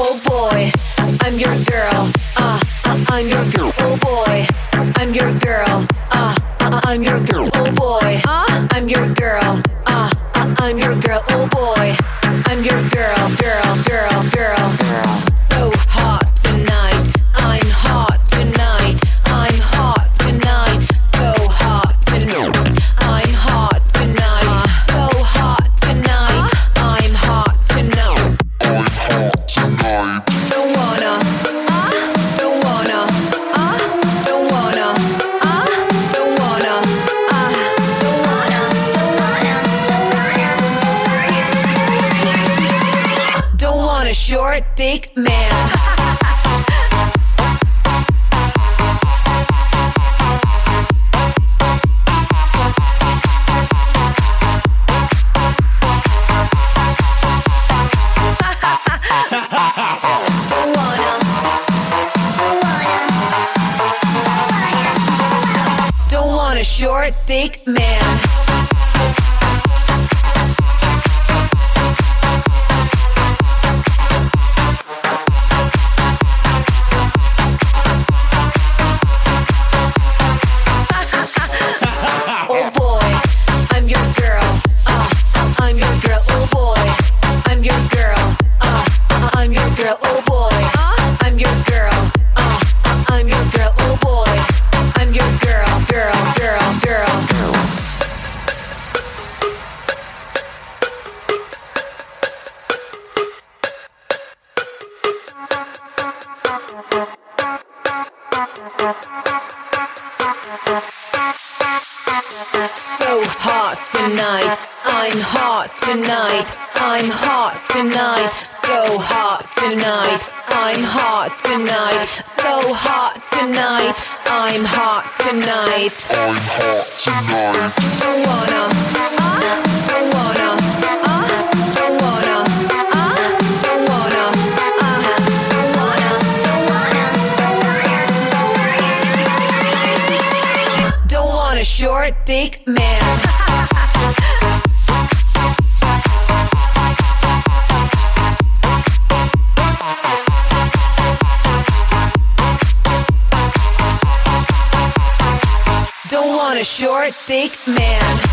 Oh boy, I'm your girl. Uh, uh, I'm your girl. Oh boy, I'm your girl. Uh, uh, I'm your girl. Oh boy, I'm your girl. Uh, I'm your girl. Oh boy, short, thick man. Don't don't want a short, thick man. Tonight. I'm hot tonight. I'm hot tonight. So hot tonight. I'm hot tonight. So hot tonight. I'm hot tonight. I'm hot tonight. Don't wanna. Uh, don't wanna. Uh, don't wanna. Uh, don't wanna. Uh, don't wanna. Don't wanna. Don't want a short, thick man. Don't want a short, thick man.